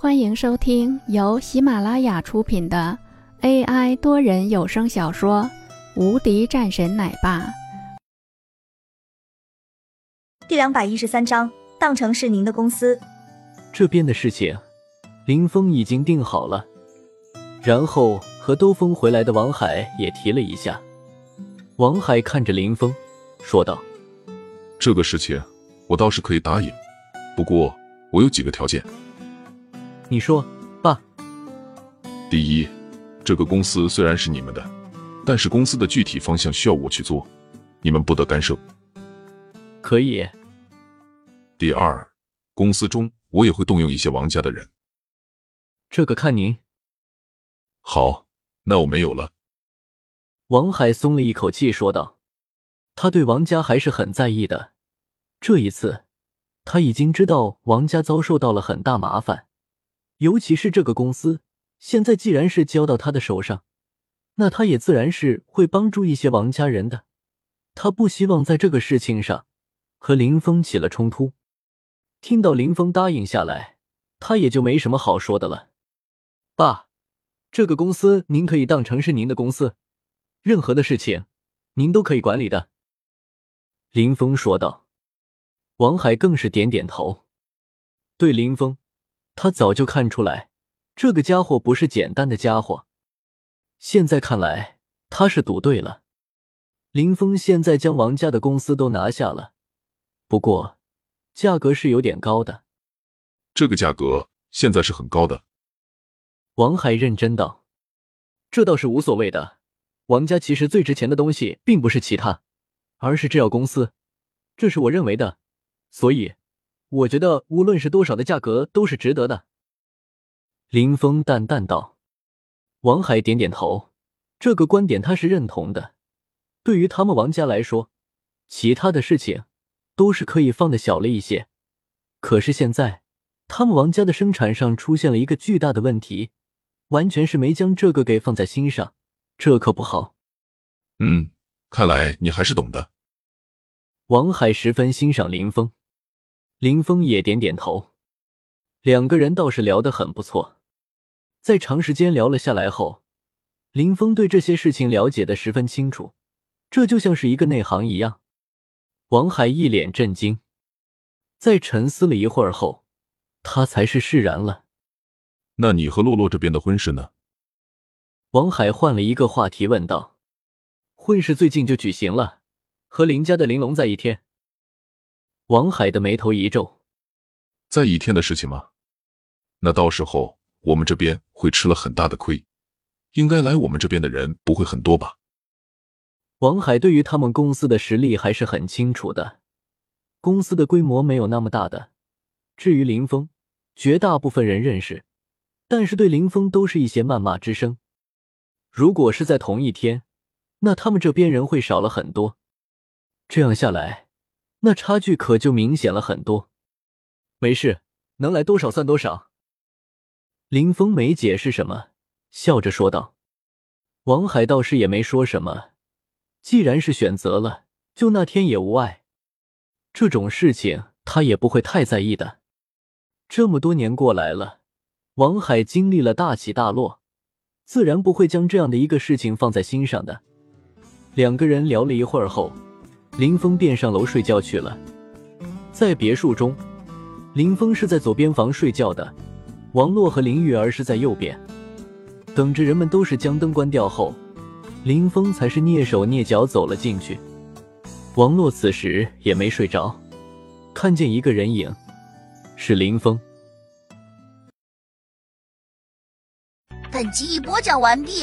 欢迎收听由喜马拉雅出品的 AI 多人有声小说《无敌战神奶爸》第两百一十三章，当成是您的公司。这边的事情，林峰已经定好了，然后和兜风回来的王海也提了一下。王海看着林峰，说道：“这个事情我倒是可以答应，不过我有几个条件。”你说，爸。第一，这个公司虽然是你们的，但是公司的具体方向需要我去做，你们不得干涉。可以。第二，公司中我也会动用一些王家的人。这个看您。好，那我没有了。王海松了一口气，说道：“他对王家还是很在意的。这一次，他已经知道王家遭受到了很大麻烦。”尤其是这个公司，现在既然是交到他的手上，那他也自然是会帮助一些王家人的。他不希望在这个事情上和林峰起了冲突。听到林峰答应下来，他也就没什么好说的了。爸，这个公司您可以当成是您的公司，任何的事情您都可以管理的。林峰说道。王海更是点点头，对林峰。他早就看出来，这个家伙不是简单的家伙。现在看来，他是赌对了。林峰现在将王家的公司都拿下了，不过价格是有点高的。这个价格现在是很高的。王海认真道：“这倒是无所谓的。王家其实最值钱的东西并不是其他，而是制药公司，这是我认为的。所以。”我觉得无论是多少的价格都是值得的。”林峰淡淡道。王海点点头，这个观点他是认同的。对于他们王家来说，其他的事情都是可以放的小了一些。可是现在，他们王家的生产上出现了一个巨大的问题，完全是没将这个给放在心上，这可不好。嗯，看来你还是懂的。王海十分欣赏林峰。林峰也点点头，两个人倒是聊得很不错。在长时间聊了下来后，林峰对这些事情了解的十分清楚，这就像是一个内行一样。王海一脸震惊，在沉思了一会儿后，他才是释然了。那你和洛洛这边的婚事呢？王海换了一个话题问道：“婚事最近就举行了，和林家的玲珑在一天。”王海的眉头一皱，在一天的事情吗？那到时候我们这边会吃了很大的亏，应该来我们这边的人不会很多吧？王海对于他们公司的实力还是很清楚的，公司的规模没有那么大的。至于林峰，绝大部分人认识，但是对林峰都是一些谩骂之声。如果是在同一天，那他们这边人会少了很多。这样下来。那差距可就明显了很多。没事，能来多少算多少。林峰没解释什么，笑着说道。王海倒是也没说什么，既然是选择了，就那天也无碍。这种事情他也不会太在意的。这么多年过来了，王海经历了大起大落，自然不会将这样的一个事情放在心上的。两个人聊了一会儿后。林峰便上楼睡觉去了。在别墅中，林峰是在左边房睡觉的，王洛和林玉儿是在右边。等着人们都是将灯关掉后，林峰才是蹑手蹑脚走了进去。王洛此时也没睡着，看见一个人影，是林峰。本集已播讲完毕。